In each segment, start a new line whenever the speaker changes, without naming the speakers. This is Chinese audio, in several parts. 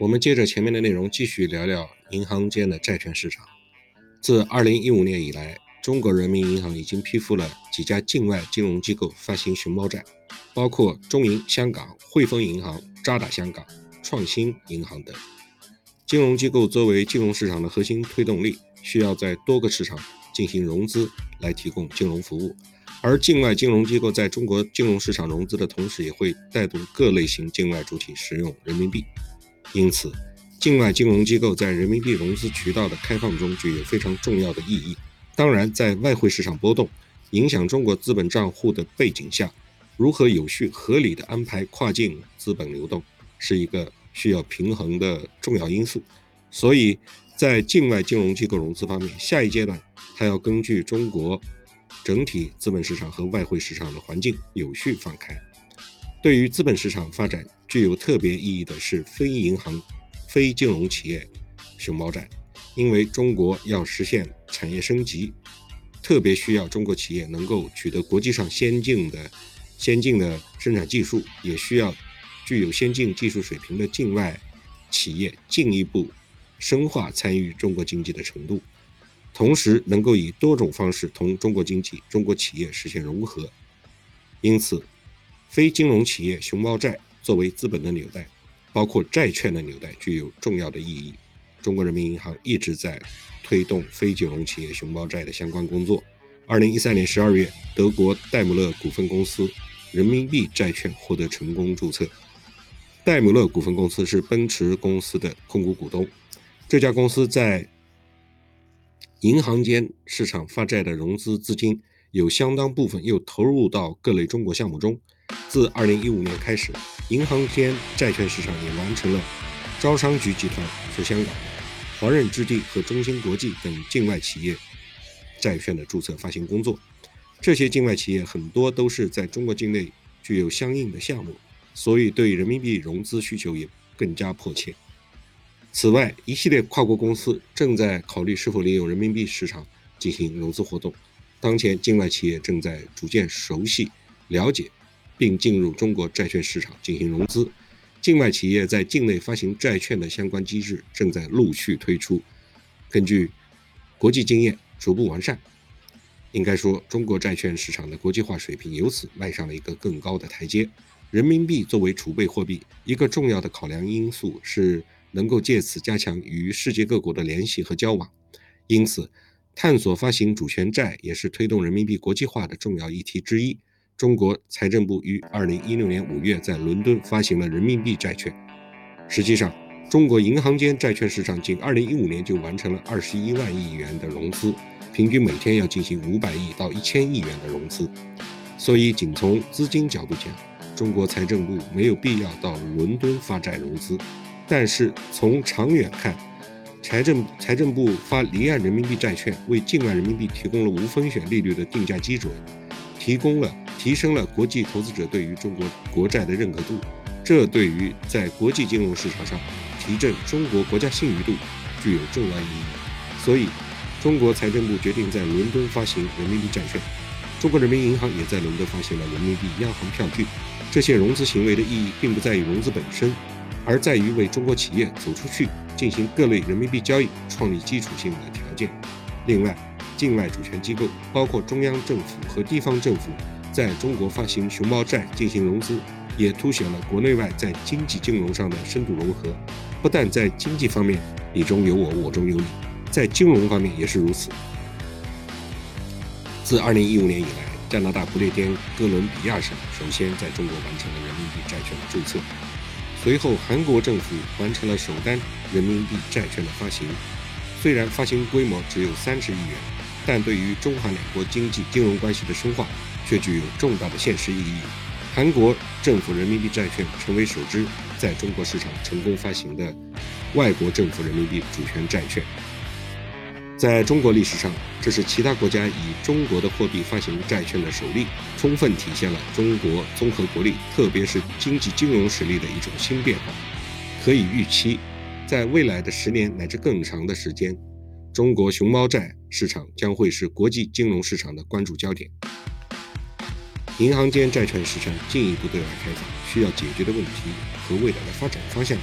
我们接着前面的内容继续聊聊银行间的债券市场。自2015年以来，中国人民银行已经批复了几家境外金融机构发行熊猫债，包括中银香港、汇丰银行、渣打香港、创新银行等。金融机构作为金融市场的核心推动力，需要在多个市场进行融资来提供金融服务。而境外金融机构在中国金融市场融资的同时，也会带动各类型境外主体使用人民币。因此，境外金融机构在人民币融资渠道的开放中具有非常重要的意义。当然，在外汇市场波动影响中国资本账户的背景下，如何有序合理的安排跨境资本流动，是一个需要平衡的重要因素。所以，在境外金融机构融资方面，下一阶段它要根据中国整体资本市场和外汇市场的环境有序放开。对于资本市场发展具有特别意义的是非银行、非金融企业熊猫债，因为中国要实现产业升级，特别需要中国企业能够取得国际上先进的、先进的生产技术，也需要具有先进技术水平的境外企业进一步深化参与中国经济的程度，同时能够以多种方式同中国经济、中国企业实现融合，因此。非金融企业熊猫债作为资本的纽带，包括债券的纽带，具有重要的意义。中国人民银行一直在推动非金融企业熊猫债的相关工作。二零一三年十二月，德国戴姆勒股份公司人民币债券获得成功注册。戴姆勒股份公司是奔驰公司的控股股东。这家公司在银行间市场发债的融资资金，有相当部分又投入到各类中国项目中。自2015年开始，银行间债券市场也完成了招商局集团是香港、华润置地和中芯国际等境外企业债券的注册发行工作。这些境外企业很多都是在中国境内具有相应的项目，所以对人民币融资需求也更加迫切。此外，一系列跨国公司正在考虑是否利用人民币市场进行融资活动。当前，境外企业正在逐渐熟悉、了解。并进入中国债券市场进行融资，境外企业在境内发行债券的相关机制正在陆续推出。根据国际经验逐步完善，应该说中国债券市场的国际化水平由此迈上了一个更高的台阶。人民币作为储备货币，一个重要的考量因素是能够借此加强与世界各国的联系和交往。因此，探索发行主权债也是推动人民币国际化的重要议题之一。中国财政部于二零一六年五月在伦敦发行了人民币债券。实际上，中国银行间债券市场仅二零一五年就完成了二十一万亿元的融资，平均每天要进行五百亿到一千亿元的融资。所以，仅从资金角度讲，中国财政部没有必要到伦敦发债融资。但是从长远看，财政财政部发离岸人民币债券，为境外人民币提供了无风险利率的定价基准，提供了。提升了国际投资者对于中国国债的认可度，这对于在国际金融市场上提振中国国家信誉度具有重要意义。所以，中国财政部决定在伦敦发行人民币债券，中国人民银行也在伦敦发行了人民币央行票据。这些融资行为的意义，并不在于融资本身，而在于为中国企业走出去进行各类人民币交易创立基础性的条件。另外，境外主权机构，包括中央政府和地方政府。在中国发行熊猫债进行融资，也凸显了国内外在经济金融上的深度融合。不但在经济方面你中有我，我中有你，在金融方面也是如此。自2015年以来，加拿大不列颠哥伦比亚省首先在中国完成了人民币债券的注册，随后韩国政府完成了首单人民币债券的发行。虽然发行规模只有三十亿元，但对于中韩两国经济金融关系的深化。却具有重大的现实意义。韩国政府人民币债券成为首支在中国市场成功发行的外国政府人民币主权债券。在中国历史上，这是其他国家以中国的货币发行债券的首例，充分体现了中国综合国力，特别是经济金融实力的一种新变化。可以预期，在未来的十年乃至更长的时间，中国熊猫债市场将会是国际金融市场的关注焦点。银行间债券市场进一步对外开放，需要解决的问题和未来的发展方向，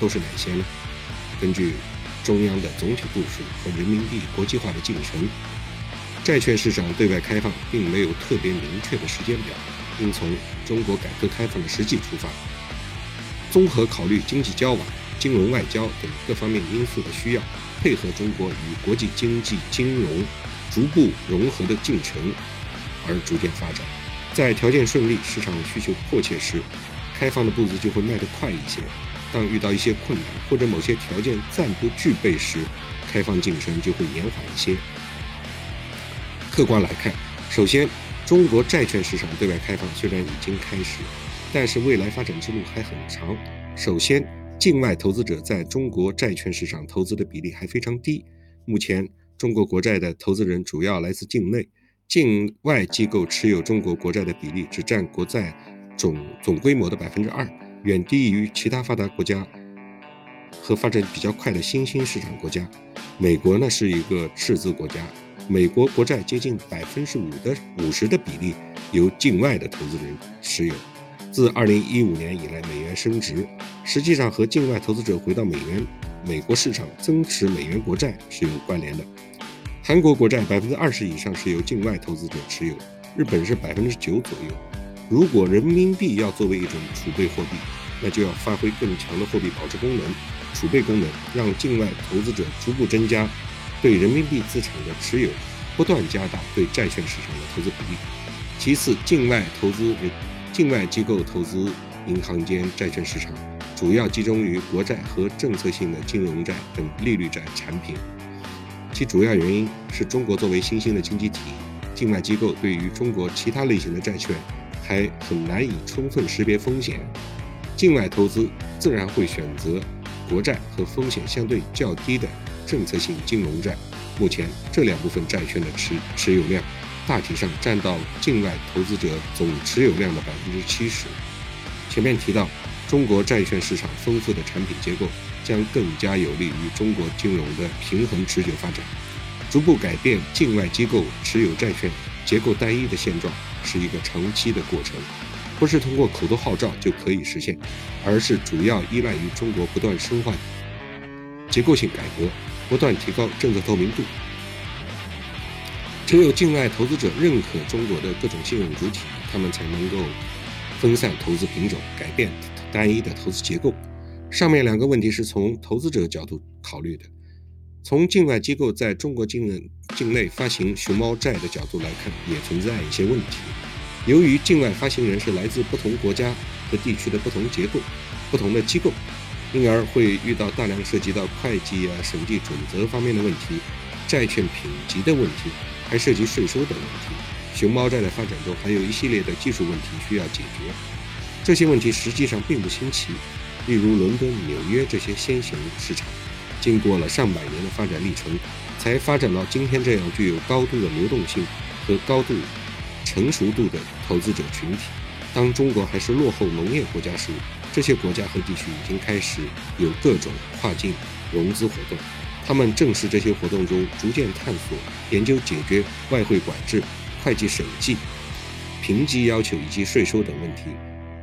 都是哪些呢？根据中央的总体部署和人民币国际化的进程，债券市场对外开放并没有特别明确的时间表，应从中国改革开放的实际出发，综合考虑经济交往、金融外交等各方面因素的需要，配合中国与国际经济金融逐步融合的进程而逐渐发展。在条件顺利、市场需求迫切时，开放的步子就会迈得快一些；当遇到一些困难或者某些条件暂不具备时，开放进程就会延缓一些。客观来看，首先，中国债券市场对外开放虽然已经开始，但是未来发展之路还很长。首先，境外投资者在中国债券市场投资的比例还非常低。目前，中国国债的投资人主要来自境内。境外机构持有中国国债的比例只占国债总总规模的百分之二，远低于其他发达国家和发展比较快的新兴市场国家。美国呢是一个赤字国家，美国国债接近百分之五的五十的比例由境外的投资人持有。自二零一五年以来，美元升值，实际上和境外投资者回到美元美国市场增持美元国债是有关联的。韩国国债百分之二十以上是由境外投资者持有，日本是百分之九左右。如果人民币要作为一种储备货币，那就要发挥更强的货币保值功能、储备功能，让境外投资者逐步增加对人民币资产的持有，不断加大对债券市场的投资比例。其次，境外投资人、境外机构投资银行间债券市场，主要集中于国债和政策性的金融债等利率债产品。其主要原因是中国作为新兴的经济体，境外机构对于中国其他类型的债券还很难以充分识别风险，境外投资自然会选择国债和风险相对较低的政策性金融债。目前这两部分债券的持持有量大体上占到境外投资者总持有量的百分之七十。前面提到，中国债券市场丰富的产品结构。将更加有利于中国金融的平衡持久发展。逐步改变境外机构持有债券结构单一的现状，是一个长期的过程，不是通过口头号召就可以实现，而是主要依赖于中国不断深化结构性改革，不断提高政策透明度。只有境外投资者认可中国的各种信用主体，他们才能够分散投资品种，改变单一的投资结构。上面两个问题是从投资者角度考虑的，从境外机构在中国境内境内发行熊猫债的角度来看，也存在一些问题。由于境外发行人是来自不同国家和地区的不同结构、不同的机构，因而会遇到大量涉及到会计啊、审计准则方面的问题，债券品级的问题，还涉及税收等问题。熊猫债的发展中还有一系列的技术问题需要解决，这些问题实际上并不新奇。例如伦敦、纽约这些先行市场，经过了上百年的发展历程，才发展到今天这样具有高度的流动性和高度成熟度的投资者群体。当中国还是落后农业国家时，这些国家和地区已经开始有各种跨境融资活动。他们正是这些活动中逐渐探索、研究解决外汇管制、会计审计、评级要求以及税收等问题。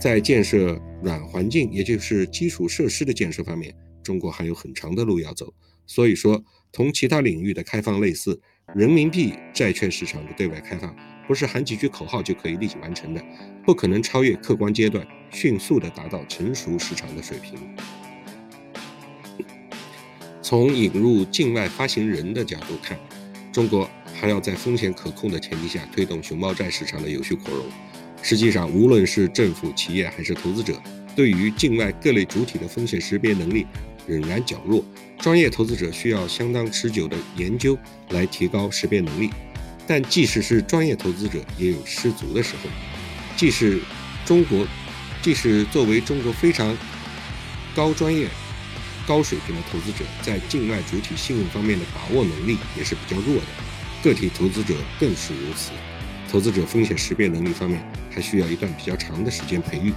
在建设软环境，也就是基础设施的建设方面，中国还有很长的路要走。所以说，同其他领域的开放类似，人民币债券市场的对外开放，不是喊几句口号就可以立即完成的，不可能超越客观阶段，迅速的达到成熟市场的水平。从引入境外发行人的角度看，中国还要在风险可控的前提下，推动熊猫债市场的有序扩容。实际上，无论是政府、企业还是投资者，对于境外各类主体的风险识别能力仍然较弱。专业投资者需要相当持久的研究来提高识别能力。但即使是专业投资者，也有失足的时候。即使中国，即使作为中国非常高专业、高水平的投资者，在境外主体信用方面的把握能力也是比较弱的。个体投资者更是如此。投资者风险识别能力方面，还需要一段比较长的时间培育，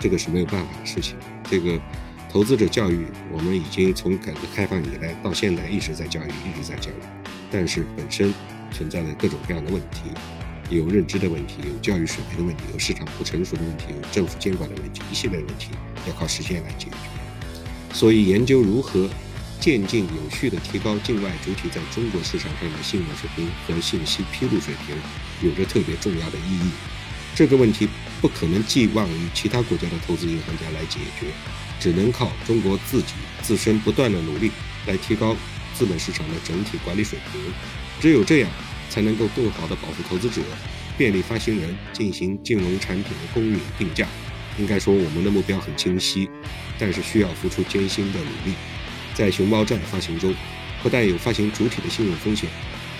这个是没有办法的事情。这个投资者教育，我们已经从改革开放以来到现在一直在教育，一直在教育，但是本身存在着各种各样的问题，有认知的问题，有教育水平的问题，有市场不成熟的问题，有政府监管的问题，一系列问题要靠时间来解决。所以研究如何渐进有序地提高境外主体在中国市场上的信用水平和信息披露水平，有着特别重要的意义。这个问题不可能寄望于其他国家的投资银行家来解决，只能靠中国自己自身不断的努力来提高资本市场的整体管理水平。只有这样，才能够更好地保护投资者，便利发行人进行金融产品的公允定价。应该说，我们的目标很清晰，但是需要付出艰辛的努力。在熊猫债发行中，不但有发行主体的信用风险，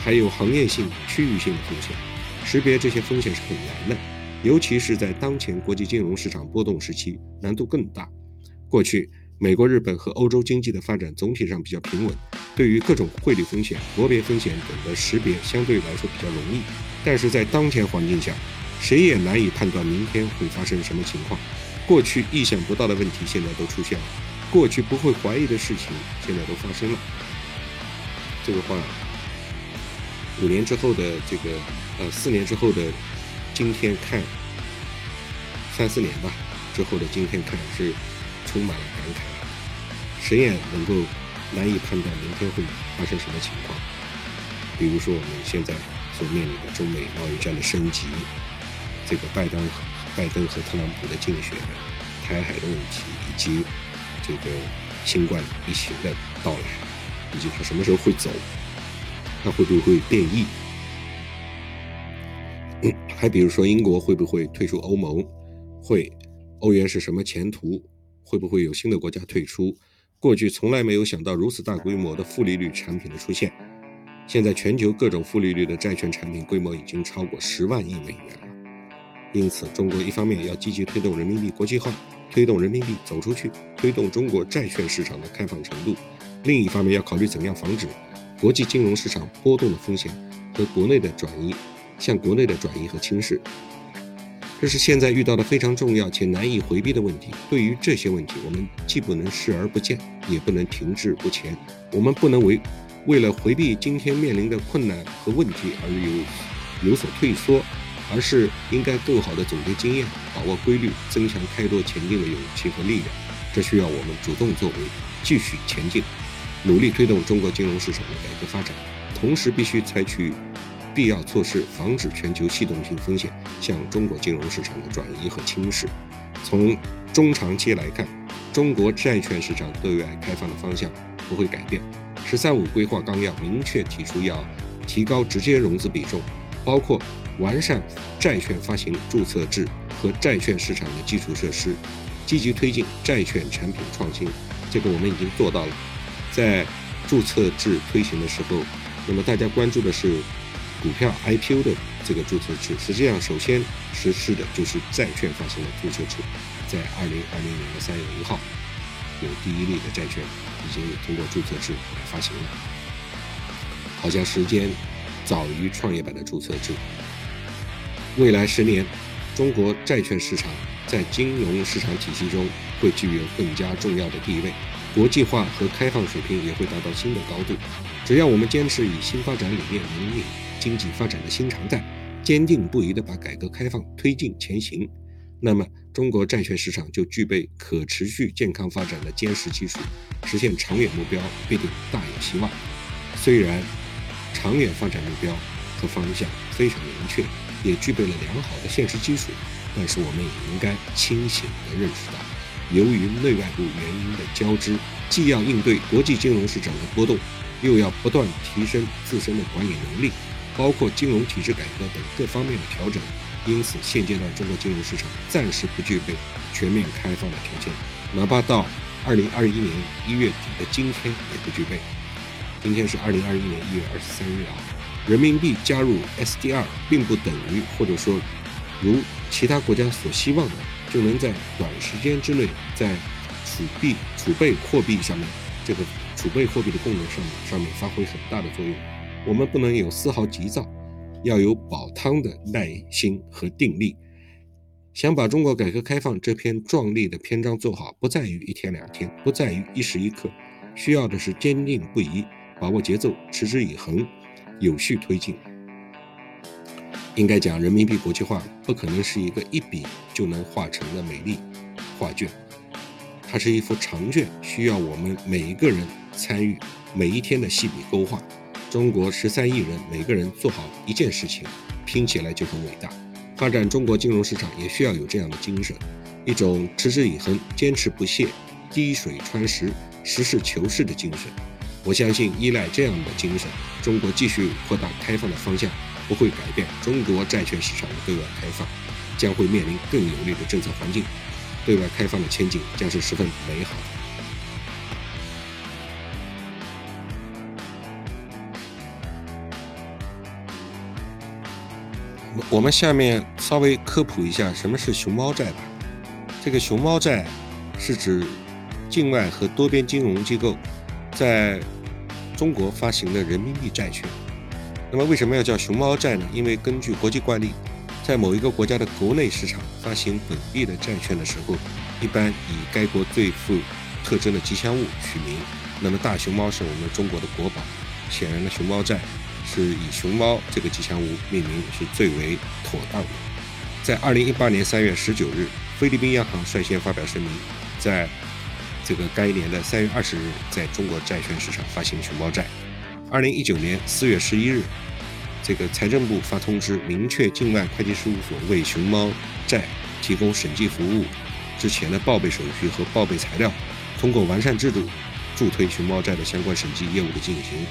还有行业性、区域性的风险。识别这些风险是很难的，尤其是在当前国际金融市场波动时期，难度更大。过去，美国、日本和欧洲经济的发展总体上比较平稳，对于各种汇率风险、国别风险等的识别相对来说比较容易。但是在当前环境下，谁也难以判断明天会发生什么情况。过去意想不到的问题现在都出现了，过去不会怀疑的事情现在都发生了。这个话，五年之后的这个，呃，四年之后的今天看，三四年吧之后的今天看是充满了感慨。谁也能够难以判断明天会发生什么情况。比如说我们现在所面临的中美贸易战的升级。这个拜登、拜登和特朗普的竞选、台海的问题，以及这个新冠疫情的到来，以及它什么时候会走，它会不会变异？还比如说，英国会不会退出欧盟？会，欧元是什么前途？会不会有新的国家退出？过去从来没有想到如此大规模的负利率产品的出现，现在全球各种负利率的债券产品规模已经超过十万亿美元了。因此，中国一方面要积极推动人民币国际化，推动人民币走出去，推动中国债券市场的开放程度；另一方面要考虑怎样防止国际金融市场波动的风险和国内的转移，向国内的转移和轻视。这是现在遇到的非常重要且难以回避的问题。对于这些问题，我们既不能视而不见，也不能停滞不前。我们不能为为了回避今天面临的困难和问题而有有所退缩。而是应该更好地总结经验，把握规律，增强开拓前进的勇气和力量。这需要我们主动作为，继续前进，努力推动中国金融市场的改革发展。同时，必须采取必要措施，防止全球系统性风险向中国金融市场的转移和侵蚀。从中长期来看，中国债券市场对外开放的方向不会改变。“十三五”规划纲要明确提出要提高直接融资比重，包括。完善债券发行注册制和债券市场的基础设施，积极推进债券产品创新。这个我们已经做到了。在注册制推行的时候，那么大家关注的是股票 IPO 的这个注册制。实际上，首先实施的就是债券发行的注册制。在二零二零年的三月一号，有第一例的债券已经通过注册制来发行了。好像时间早于创业板的注册制。未来十年，中国债券市场在金融市场体系中会具有更加重要的地位，国际化和开放水平也会达到新的高度。只要我们坚持以新发展理念引领经济发展的新常态，坚定不移地把改革开放推进前行，那么中国债券市场就具备可持续健康发展的坚实基础，实现长远目标必定大有希望。虽然长远发展目标和方向非常明确。也具备了良好的现实基础，但是我们也应该清醒地认识到，由于内外部原因的交织，既要应对国际金融市场的波动，又要不断提升自身的管理能力，包括金融体制改革等各方面的调整。因此，现阶段中国金融市场暂时不具备全面开放的条件，哪怕到二零二一年一月底的今天也不具备。今天是二零二一年一月二十三日啊。人民币加入 SDR 并不等于，或者说，如其他国家所希望的，就能在短时间之内在储币、储备货币上面，这个储备货币的功能上面上面发挥很大的作用。我们不能有丝毫急躁，要有煲汤的耐心和定力。想把中国改革开放这篇壮丽的篇章做好，不在于一天两天，不在于一时一刻，需要的是坚定不移，把握节奏，持之以恒。有序推进，应该讲，人民币国际化不可能是一个一笔就能画成的美丽画卷，它是一幅长卷，需要我们每一个人参与每一天的细笔勾画。中国十三亿人，每个人做好一件事情，拼起来就很伟大。发展中国金融市场也需要有这样的精神，一种持之以恒、坚持不懈、滴水穿石、实事求是的精神。我相信，依赖这样的精神，中国继续扩大开放的方向不会改变。中国债券市场的对外开放将会面临更有利的政策环境，对外开放的前景将是十分美好。我们下面稍微科普一下什么是熊猫债吧。这个熊猫债是指境外和多边金融机构在中国发行的人民币债券。那么为什么要叫熊猫债呢？因为根据国际惯例，在某一个国家的国内市场发行本币的债券的时候，一般以该国最富特征的吉祥物取名。那么大熊猫是我们中国的国宝，显然呢熊猫债。是以熊猫这个吉祥物命名是最为妥当的。在二零一八年三月十九日，菲律宾央行率先发表声明，在这个该年的三月二十日，在中国债券市场发行熊猫债。二零一九年四月十一日，这个财政部发通知，明确境外会计事务所为熊猫债提供审计服务之前的报备手续和报备材料，通过完善制度，助推熊猫债的相关审计业务的进行。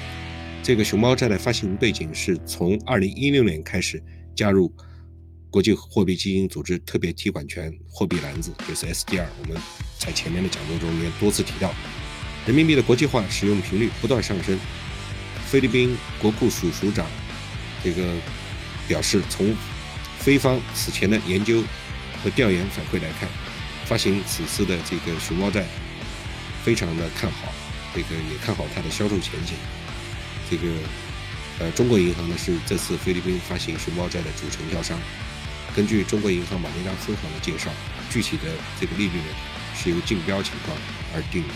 这个熊猫债的发行背景是从二零一六年开始加入国际货币基金组织特别提款权货币篮子，就是 SDR。我们在前面的讲座中也多次提到，人民币的国际化使用频率不断上升。菲律宾国库署署长这个表示，从菲方此前的研究和调研反馈来看，发行此次的这个熊猫债非常的看好，这个也看好它的销售前景。这个，呃，中国银行呢是这次菲律宾发行熊猫债的主承销商。根据中国银行马尼拉分行的介绍，具体的这个利率呢是由竞标情况而定的。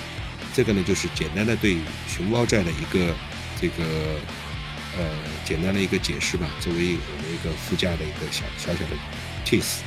这个呢就是简单的对熊猫债的一个这个呃简单的一个解释吧，作为我们一个副驾的一个小小小的 tips。